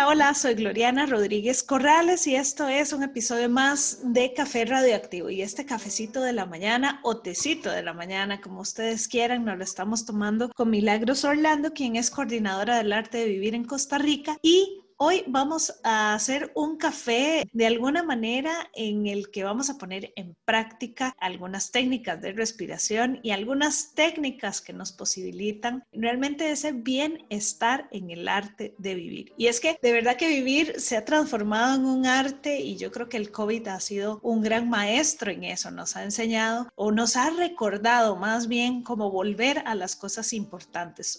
Hola, hola, soy Gloriana Rodríguez Corrales y esto es un episodio más de Café Radioactivo. Y este cafecito de la mañana o tecito de la mañana, como ustedes quieran, nos lo estamos tomando con Milagros Orlando, quien es coordinadora del arte de vivir en Costa Rica y Hoy vamos a hacer un café de alguna manera en el que vamos a poner en práctica algunas técnicas de respiración y algunas técnicas que nos posibilitan realmente ese bienestar en el arte de vivir. Y es que de verdad que vivir se ha transformado en un arte y yo creo que el COVID ha sido un gran maestro en eso, nos ha enseñado o nos ha recordado más bien cómo volver a las cosas importantes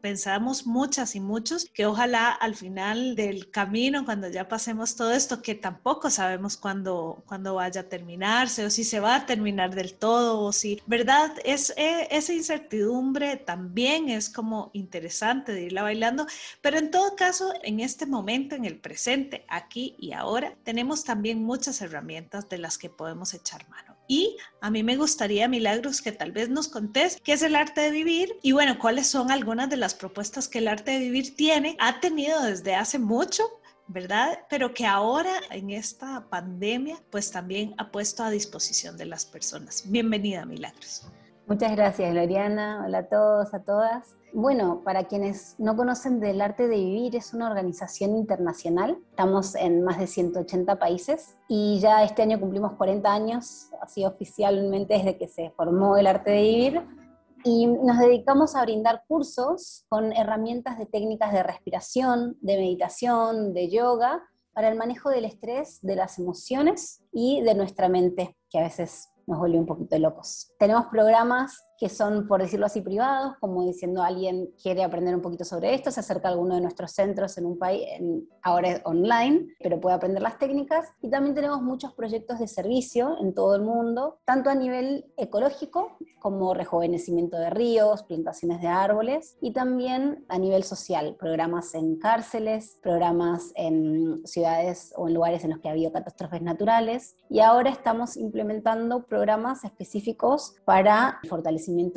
pensamos muchas y muchos que ojalá al final del camino, cuando ya pasemos todo esto, que tampoco sabemos cuándo, cuándo vaya a terminarse o si se va a terminar del todo o si, ¿verdad? Es, e, esa incertidumbre también es como interesante de irla bailando, pero en todo caso, en este momento, en el presente, aquí y ahora, tenemos también muchas herramientas de las que podemos echar mano. Y a mí me gustaría, Milagros, que tal vez nos contés qué es el arte de vivir y bueno, cuáles son algunas de las propuestas que el arte de vivir tiene, ha tenido desde hace mucho ¿verdad? Pero que ahora en esta pandemia pues también ha puesto a disposición de las personas. Bienvenida, Milagros. Muchas gracias, Loriana. Hola a todos, a todas. Bueno, para quienes no conocen del arte de vivir, es una organización internacional. Estamos en más de 180 países y ya este año cumplimos 40 años, así oficialmente desde que se formó el arte de vivir. Y nos dedicamos a brindar cursos con herramientas de técnicas de respiración, de meditación, de yoga, para el manejo del estrés, de las emociones y de nuestra mente, que a veces nos vuelve un poquito locos. Tenemos programas que son, por decirlo así, privados, como diciendo alguien quiere aprender un poquito sobre esto, se acerca a alguno de nuestros centros en un país, ahora es online, pero puede aprender las técnicas. Y también tenemos muchos proyectos de servicio en todo el mundo, tanto a nivel ecológico como rejuvenecimiento de ríos, plantaciones de árboles, y también a nivel social, programas en cárceles, programas en ciudades o en lugares en los que ha habido catástrofes naturales. Y ahora estamos implementando programas específicos para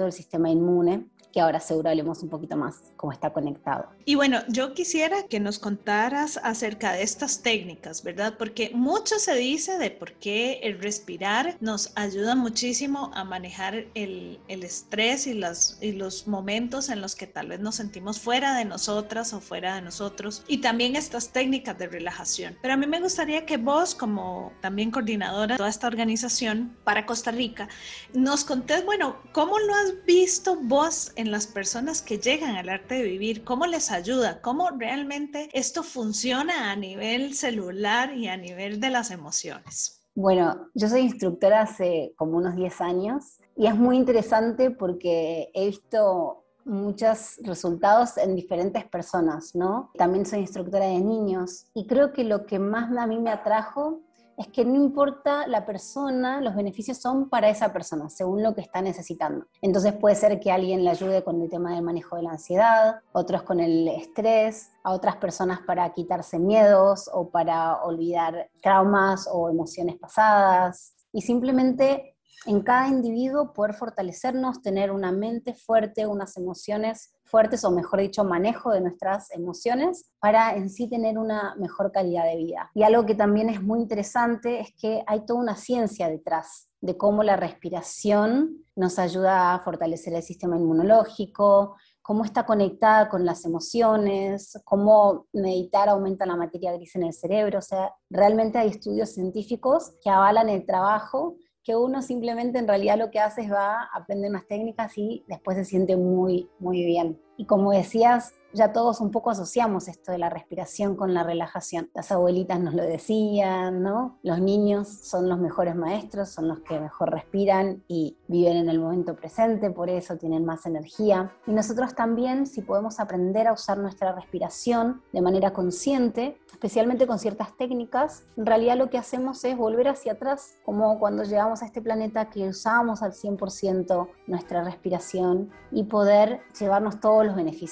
del sistema inmune, que ahora seguro hablemos un poquito más cómo está conectado. Y bueno, yo quisiera que nos contaras acerca de estas técnicas, ¿verdad? Porque mucho se dice de por qué el respirar nos ayuda muchísimo a manejar el, el estrés y, las, y los momentos en los que tal vez nos sentimos fuera de nosotras o fuera de nosotros. Y también estas técnicas de relajación. Pero a mí me gustaría que vos, como también coordinadora de toda esta organización para Costa Rica, nos contés, bueno, ¿cómo lo has visto vos en las personas que llegan al arte de vivir? ¿Cómo les ayuda? ¿Cómo realmente esto funciona a nivel celular y a nivel de las emociones? Bueno, yo soy instructora hace como unos 10 años y es muy interesante porque he visto muchos resultados en diferentes personas, ¿no? También soy instructora de niños y creo que lo que más a mí me atrajo es que no importa la persona, los beneficios son para esa persona, según lo que está necesitando. Entonces puede ser que alguien le ayude con el tema del manejo de la ansiedad, otros con el estrés, a otras personas para quitarse miedos o para olvidar traumas o emociones pasadas. Y simplemente en cada individuo poder fortalecernos, tener una mente fuerte, unas emociones fuertes o mejor dicho, manejo de nuestras emociones para en sí tener una mejor calidad de vida. Y algo que también es muy interesante es que hay toda una ciencia detrás de cómo la respiración nos ayuda a fortalecer el sistema inmunológico, cómo está conectada con las emociones, cómo meditar aumenta la materia gris en el cerebro. O sea, realmente hay estudios científicos que avalan el trabajo que uno simplemente en realidad lo que hace es va a aprender unas técnicas y después se siente muy, muy bien. Y como decías, ya todos un poco asociamos esto de la respiración con la relajación. Las abuelitas nos lo decían, ¿no? Los niños son los mejores maestros, son los que mejor respiran y viven en el momento presente, por eso tienen más energía. Y nosotros también, si podemos aprender a usar nuestra respiración de manera consciente, especialmente con ciertas técnicas, en realidad lo que hacemos es volver hacia atrás, como cuando llegamos a este planeta que usábamos al 100% nuestra respiración y poder llevarnos todos los beneficios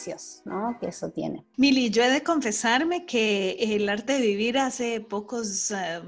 ¿no? Que eso tiene. Mili, yo he de confesarme que el arte de vivir hace pocos, eh,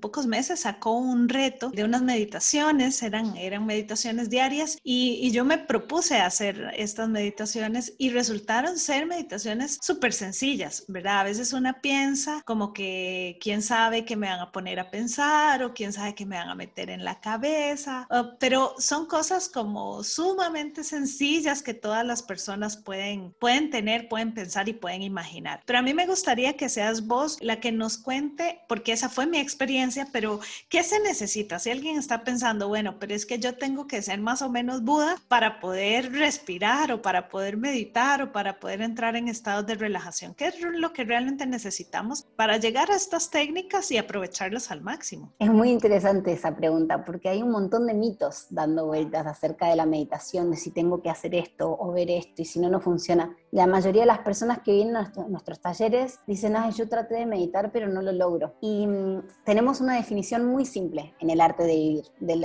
pocos meses sacó un reto de unas meditaciones, eran, eran meditaciones diarias y, yo me propuse hacer estas meditaciones y resultaron ser meditaciones súper sencillas, ¿verdad? A veces una piensa como que quién sabe qué me van a poner a pensar o quién sabe qué me van a meter en la cabeza, pero son cosas como sumamente sencillas que todas las personas pueden, pueden tener, pueden pensar y pueden imaginar. Pero a mí me gustaría que seas vos la que nos cuente, porque esa fue mi experiencia, pero ¿qué se necesita? Si alguien está pensando, bueno, pero es que yo tengo que ser más o menos Buda para poder respirar o para poder meditar o para poder entrar en estados de relajación. ¿Qué es lo que realmente necesitamos para llegar a estas técnicas y aprovecharlas al máximo? Es muy interesante esa pregunta porque hay un montón de mitos dando vueltas acerca de la meditación, de si tengo que hacer esto o ver esto y si no, no funciona. La mayoría de las personas que vienen a nuestros, talleres dicen, ay, yo traté de meditar pero no lo logro. Y mm, tenemos una definición muy simple en el arte de vivir,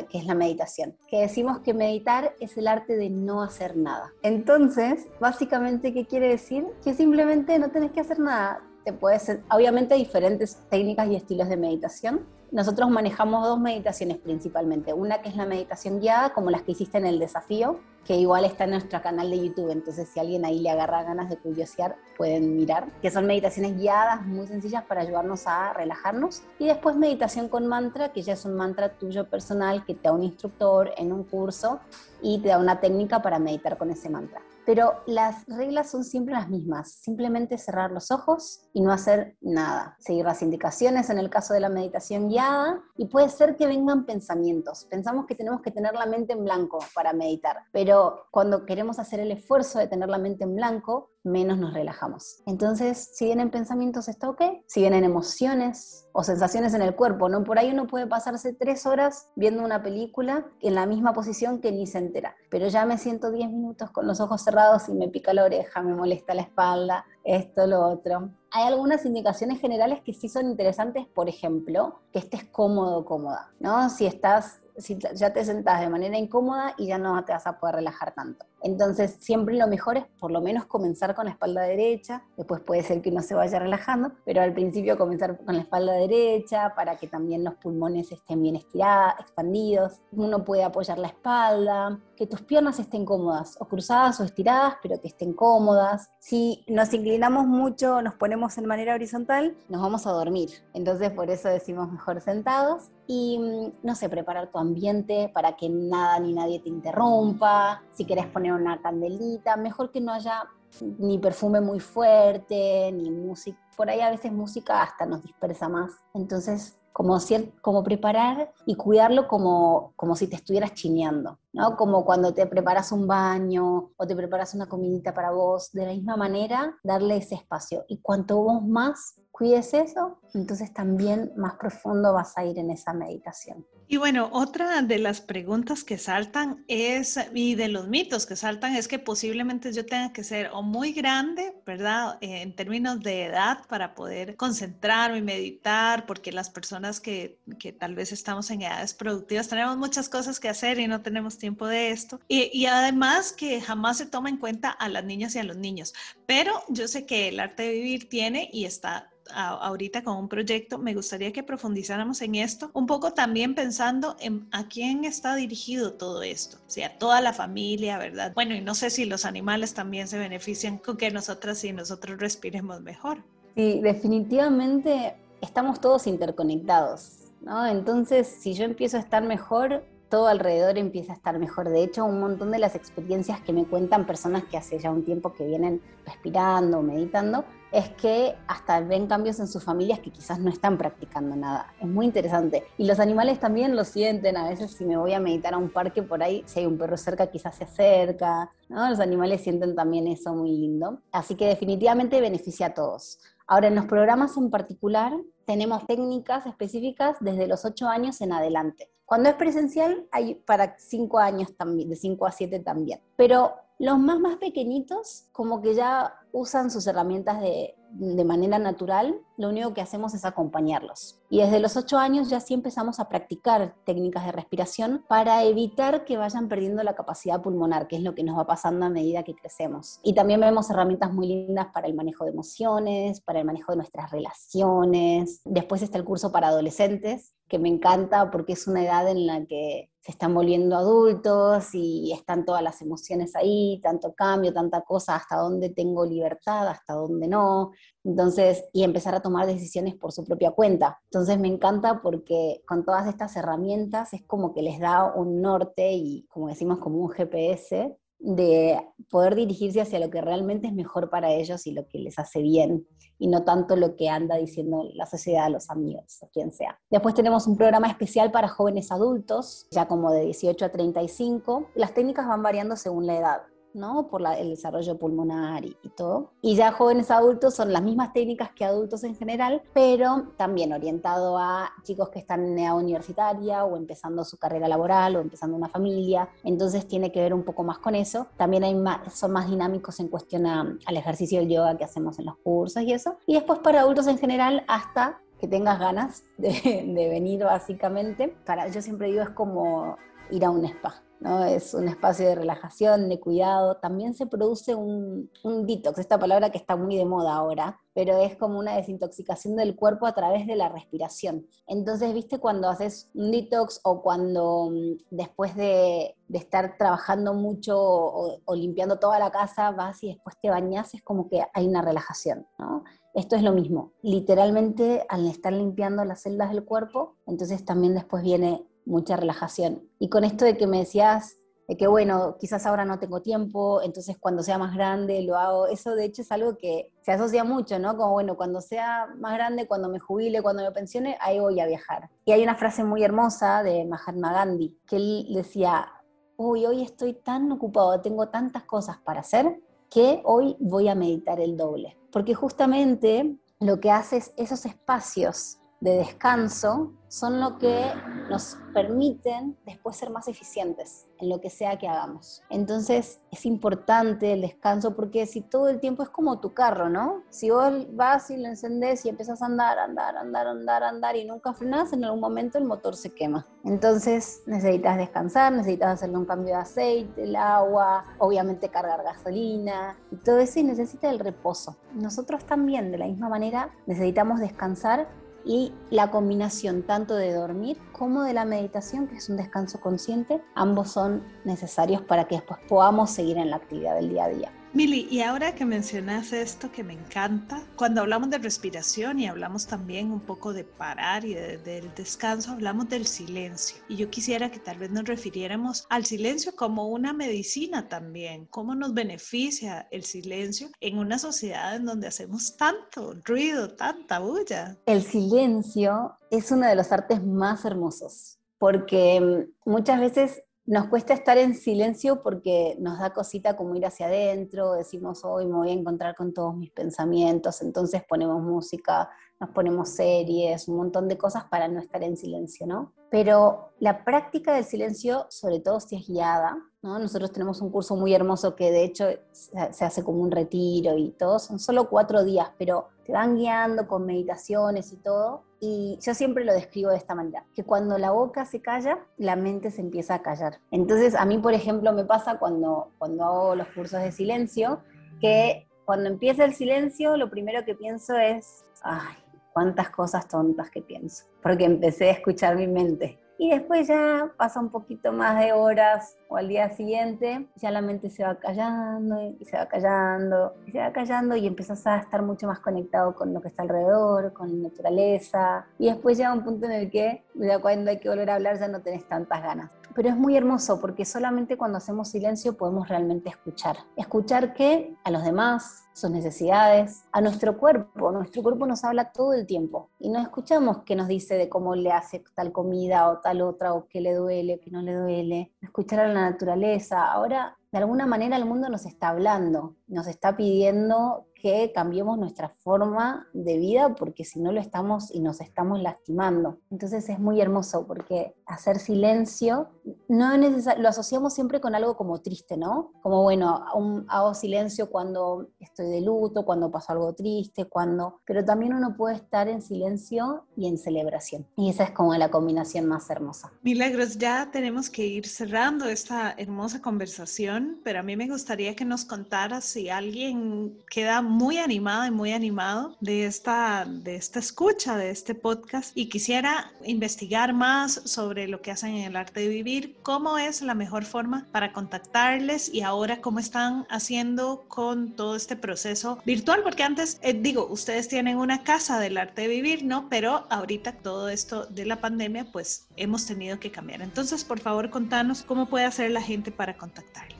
que es la meditación, que decimos que meditar es el arte de no hacer nada. Entonces, básicamente, ¿qué quiere decir? Que simplemente no tenés que hacer nada. Te puedes, obviamente diferentes técnicas y estilos de meditación, nosotros manejamos dos meditaciones principalmente. Una que es la meditación guiada, como las que hiciste en el desafío, que igual está en nuestro canal de YouTube. Entonces, si alguien ahí le agarra ganas de curiosear, pueden mirar. Que son meditaciones guiadas, muy sencillas para ayudarnos a relajarnos. Y después meditación con mantra, que ya es un mantra tuyo personal que te da un instructor en un curso y te da una técnica para meditar con ese mantra. Pero las reglas son siempre las mismas, simplemente cerrar los ojos y no hacer nada. Seguir las indicaciones en el caso de la meditación guiada y puede ser que vengan pensamientos. Pensamos que tenemos que tener la mente en blanco para meditar, pero cuando queremos hacer el esfuerzo de tener la mente en blanco, menos nos relajamos. Entonces, si vienen pensamientos, está ok. Si vienen emociones o sensaciones en el cuerpo, ¿no? Por ahí uno puede pasarse tres horas viendo una película en la misma posición que ni se entera. Pero ya me siento diez minutos con los ojos cerrados y me pica la oreja, me molesta la espalda, esto, lo otro. Hay algunas indicaciones generales que sí son interesantes, por ejemplo, que estés cómodo cómoda, ¿no? Si estás si ya te sentás de manera incómoda y ya no te vas a poder relajar tanto. Entonces, siempre lo mejor es por lo menos comenzar con la espalda derecha, después puede ser que uno se vaya relajando, pero al principio comenzar con la espalda derecha para que también los pulmones estén bien estirados, expandidos. Uno puede apoyar la espalda, que tus piernas estén cómodas, o cruzadas o estiradas, pero que estén cómodas. Si nos inclinamos mucho, nos ponemos en manera horizontal, nos vamos a dormir. Entonces, por eso decimos mejor sentados. Y, mm, no sé, preparar tu ambiente para que nada ni nadie te interrumpa. Si querés poner una candelita, mejor que no haya ni perfume muy fuerte, ni música. Por ahí a veces música hasta nos dispersa más. Entonces, como, como preparar y cuidarlo como, como si te estuvieras chineando, ¿no? Como cuando te preparas un baño o te preparas una comidita para vos, de la misma manera, darle ese espacio. Y cuanto vos más cuides eso, entonces también más profundo vas a ir en esa meditación. Y bueno, otra de las preguntas que saltan es, y de los mitos que saltan, es que posiblemente yo tenga que ser o muy grande, ¿verdad? Eh, en términos de edad para poder concentrarme y meditar, porque las personas que, tal vez estamos en edades productivas tenemos muchas cosas que hacer y no tenemos tiempo de esto. Y, además que jamás se toma en cuenta a las niñas y a los niños. Pero yo sé que el arte de vivir tiene y está ahorita con un proyecto, me gustaría que profundizáramos en esto, un poco también pensando en a quién está dirigido todo esto, o sea, toda la familia, ¿verdad? Bueno, y no sé si los animales también se benefician con que nosotras y nosotros respiremos mejor. Sí, definitivamente estamos todos interconectados, ¿no? Entonces, si yo empiezo a estar mejor, todo alrededor empieza a estar mejor. De hecho, un montón de las experiencias que me cuentan personas que hace ya un tiempo que vienen respirando, meditando, es que hasta ven cambios en sus familias que quizás no están practicando nada. Es muy interesante. Y los animales también lo sienten. A veces si me voy a meditar a un parque por ahí, si hay un perro cerca, quizás se acerca. Los animales sienten también eso muy lindo. Así que definitivamente beneficia a todos. Ahora, en los programas en particular, tenemos técnicas específicas desde los 8 años en adelante. Cuando es presencial, hay para 5 años también, de 5 a 7 también. Pero los más más pequeñitos, como que ya usan sus herramientas de, de manera natural, lo único que hacemos es acompañarlos. Y desde los 8 años ya sí empezamos a practicar técnicas de respiración para evitar que vayan perdiendo la capacidad pulmonar, que es lo que nos va pasando a medida que crecemos. Y también vemos herramientas muy lindas para el manejo de emociones, para el manejo de nuestras relaciones. Después está el curso para adolescentes, que me encanta porque es una edad en la que se están volviendo adultos y están todas las emociones ahí, tanto cambio, tanta cosa, hasta dónde tengo libertad, hasta dónde no. Entonces, y empezar a tomar decisiones por su propia cuenta. Entonces me encanta porque con todas estas herramientas es como que les da un norte y, como decimos, como un GPS de poder dirigirse hacia lo que realmente es mejor para ellos y lo que les hace bien, y no tanto lo que anda diciendo la sociedad, los amigos, o quien sea. Después tenemos un programa especial para jóvenes adultos, ya como de 18 a 35. Las técnicas van variando según la edad. ¿No? Por el desarrollo pulmonar y, todo. Y ya jóvenes adultos son las mismas técnicas que adultos en general, pero también orientado a chicos que están en edad universitaria o empezando su carrera laboral o empezando una familia. Entonces tiene que ver un poco más con eso. También son más dinámicos en cuestión al ejercicio del yoga que hacemos en los cursos y eso. Y después para adultos en general hasta que tengas ganas de, de venir básicamente. Para, yo siempre digo es como ir a un spa. Es un espacio de relajación, de cuidado. También se produce un, un, detox, esta palabra que está muy de moda ahora, pero es como una desintoxicación del cuerpo a través de la respiración. Entonces, viste, cuando haces un detox o cuando mm, después de, de estar trabajando mucho o, o, limpiando toda la casa vas y después te bañas, es como que hay una relajación, ¿no? Esto es lo mismo, literalmente al estar limpiando las celdas del cuerpo, entonces también después viene mucha relajación. Y con esto de que me decías de que, bueno, quizás ahora no tengo tiempo, entonces cuando sea más grande lo hago, eso de hecho es algo que se asocia mucho, ¿no? Como, bueno, cuando sea más grande, cuando me jubile, cuando me pensione, ahí voy a viajar. Y hay una frase muy hermosa de Mahatma Gandhi, que él decía, uy, hoy estoy tan ocupado, tengo tantas cosas para hacer, que hoy voy a meditar el doble. Porque justamente lo que hace es esos espacios de descanso son lo que nos permiten después ser más eficientes en lo que sea que hagamos. Entonces es importante el descanso porque si todo el tiempo es como tu carro, ¿no? Si vos vas y lo encendés y empiezas a andar, andar, andar, andar, andar y nunca frenas, en algún momento el motor se quema. Entonces necesitas descansar, necesitas hacerle un cambio de aceite, el agua, obviamente cargar gasolina y todo eso y necesita el reposo. Nosotros también, de la misma manera, necesitamos descansar y la combinación tanto de dormir como de la meditación, que es un descanso consciente, ambos son necesarios para que después podamos seguir en la actividad del día a día. Mili, y ahora que mencionas esto que me encanta, cuando hablamos de respiración y hablamos también un poco de parar y del descanso, hablamos del silencio. Y yo quisiera que tal vez nos refiriéramos al silencio como una medicina también. ¿Cómo nos beneficia el silencio en una sociedad en donde hacemos tanto ruido, tanta bulla? El silencio es uno de los artes más hermosos porque mm, muchas veces nos cuesta estar en silencio porque nos da cosita como ir hacia adentro, decimos hoy me voy a encontrar con todos mis pensamientos, entonces ponemos música, nos ponemos series, un montón de cosas para no estar en silencio, ¿no? Pero la práctica del silencio, sobre todo si es guiada, ¿no? Nosotros tenemos un curso muy hermoso que de hecho se hace como un retiro y todo, son solo cuatro días, pero te van guiando con meditaciones y todo. Y yo siempre lo describo de esta manera, que cuando la boca se calla, la mente se empieza a callar. Entonces a mí, por ejemplo, me pasa cuando, cuando hago los cursos de silencio, que cuando empieza el silencio, lo primero que pienso es, ay, cuántas cosas tontas que pienso, porque empecé a escuchar mi mente. Y después ya pasa un poquito más de horas o al día siguiente, ya la mente se va callando y se va callando y se va callando y empiezas a estar mucho más conectado con lo que está alrededor, con la naturaleza. Y después llega un punto en el que ya cuando hay que volver a hablar ya no tenés tantas ganas. pero es muy hermoso porque solamente cuando hacemos silencio podemos realmente escuchar. Escuchar que a los demás, sus necesidades, a nuestro cuerpo. Nuestro cuerpo nos habla todo el tiempo y no escuchamos qué nos dice de cómo le hace tal comida o tal otra o qué le duele, qué no le duele. Escuchar a la naturaleza. Ahora, de alguna manera el mundo nos está hablando, nos está pidiendo que cambiemos nuestra forma de vida porque si no lo estamos y nos estamos lastimando. Entonces es muy hermoso porque hacer silencio no es lo asociamos siempre con algo como triste, ¿no? Como bueno, hago silencio cuando estoy de luto, cuando pasó algo triste, cuando, pero también uno puede estar en silencio y en celebración. Y esa es como la combinación más hermosa. Milagros, ya tenemos que ir cerrando esta hermosa conversación, pero a mí me gustaría que nos contaras si alguien queda muy animada y muy animado de esta, de esta escucha, de este podcast y quisiera investigar más sobre lo que hacen en el arte de vivir, cómo es la mejor forma para contactarles y ahora cómo están haciendo con todo este proceso virtual, porque antes, eh, digo, ustedes tienen una casa del arte de vivir, ¿no? Pero ahorita todo esto de la pandemia, pues hemos tenido que cambiar. Entonces, por favor, contanos cómo puede hacer la gente para contactarles.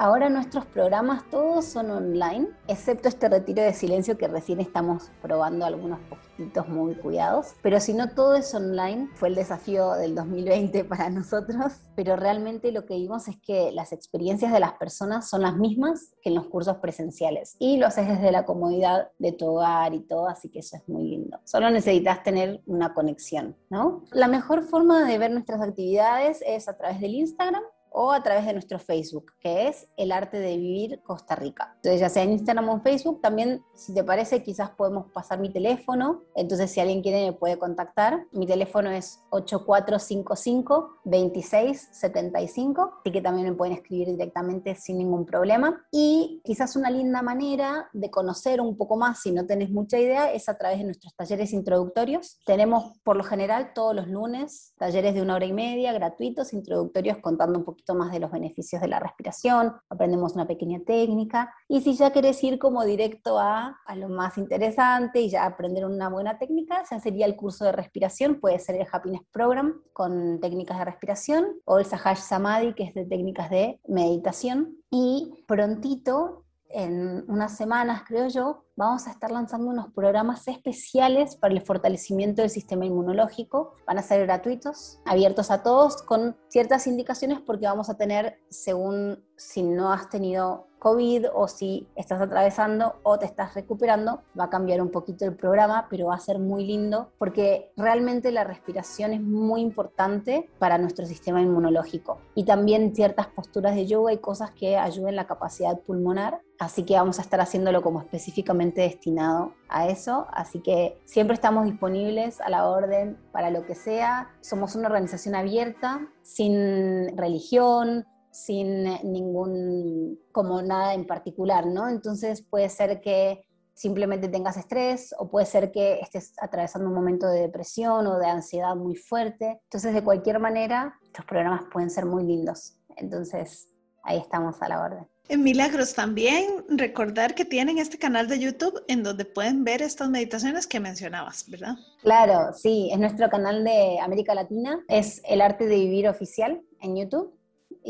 Ahora nuestros programas todos son online, excepto este retiro de silencio que recién estamos probando algunos poquitos muy cuidados, pero si no todo es online, fue el desafío del 2020 para nosotros, pero realmente lo que vimos es que las experiencias de las personas son las mismas que en los cursos presenciales y lo haces desde la comodidad de tu hogar y todo, así que eso es muy lindo. Solo necesitas tener una conexión, ¿no? La mejor forma de ver nuestras actividades es a través del Instagram o a través de nuestro Facebook, que es El Arte de Vivir Costa Rica. Entonces, ya sea en Instagram o en Facebook, también, si te parece, quizás podemos pasar mi teléfono. Entonces, si alguien quiere, me puede contactar. Mi teléfono es 8455-2675, así que también me pueden escribir directamente sin ningún problema. Y quizás una linda manera de conocer un poco más, si no tenés mucha idea, es a través de nuestros talleres introductorios. Tenemos, por lo general, todos los lunes talleres de una hora y media gratuitos, introductorios, contando un poco más de los beneficios de la respiración, aprendemos una pequeña técnica. Y si ya querés ir como directo a, a lo más interesante y ya aprender una buena técnica, ya sería el curso de respiración, puede ser el Happiness Program con técnicas de respiración o el Sahash Samadhi, que es de técnicas de meditación. Y prontito en unas semanas, creo yo, vamos a estar lanzando unos programas especiales para el fortalecimiento del sistema inmunológico. Van a ser gratuitos, abiertos a todos, con ciertas indicaciones porque vamos a tener, según si no has tenido COVID o si estás atravesando o te estás recuperando, va a cambiar un poquito el programa, pero va a ser muy lindo porque realmente la respiración es muy importante para nuestro sistema inmunológico. Y también ciertas posturas de yoga y cosas que ayuden la capacidad pulmonar. Así que vamos a estar haciéndolo como específicamente destinado a eso. Así que siempre estamos disponibles a la orden para lo que sea. Somos una organización abierta, sin religión, sin ningún, como nada en particular, ¿no? Entonces puede ser que simplemente tengas estrés o puede ser que estés atravesando un momento de depresión o de ansiedad muy fuerte. Entonces, de cualquier manera, estos programas pueden ser muy lindos. Entonces, ahí estamos a la orden. En Milagros también recordar que tienen este canal de YouTube en donde pueden ver estas meditaciones que mencionabas, ¿verdad? Claro, sí, es nuestro canal de América Latina, es el arte de vivir oficial en YouTube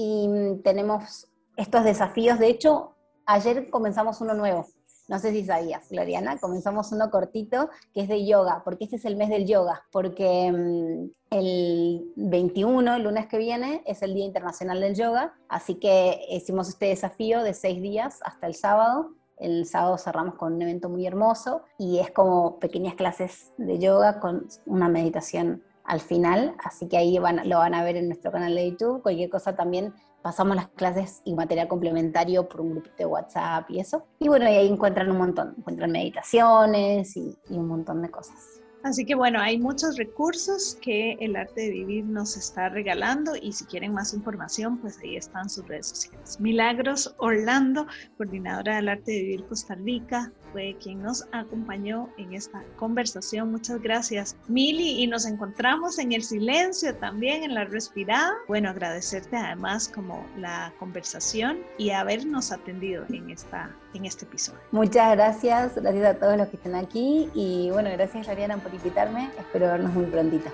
y tenemos estos desafíos. De hecho, ayer comenzamos uno nuevo. No sé si sabías, Gloriana, comenzamos uno cortito que es de yoga, porque este es el mes del yoga, porque mm, el 21, el lunes que viene, es el Día Internacional del Yoga, así que hicimos este desafío de seis días hasta el sábado. El sábado cerramos con un evento muy hermoso y es como pequeñas clases de yoga con una meditación al final, así que ahí van, lo van a ver en nuestro canal de YouTube. Cualquier cosa también pasamos las clases y material complementario por un grupo de WhatsApp y eso. Y bueno, ahí encuentran un montón, encuentran meditaciones y, y un montón de cosas. Así que bueno, hay muchos recursos que el arte de vivir nos está regalando y si quieren más información, pues ahí están sus redes sociales. Milagros Orlando, coordinadora del arte de vivir Costa Rica, fue quien nos acompañó en esta conversación. Muchas gracias, Mili, y nos encontramos en el silencio también, en la respirada. Bueno, agradecerte además como la conversación y habernos atendido en, esta, en este episodio. Muchas gracias, gracias a todos los que están aquí y bueno, gracias Lariana por invitarme. Espero vernos muy prontito.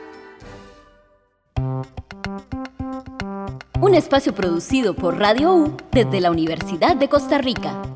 un espacio producido por Radio U desde la Universidad de Costa Rica.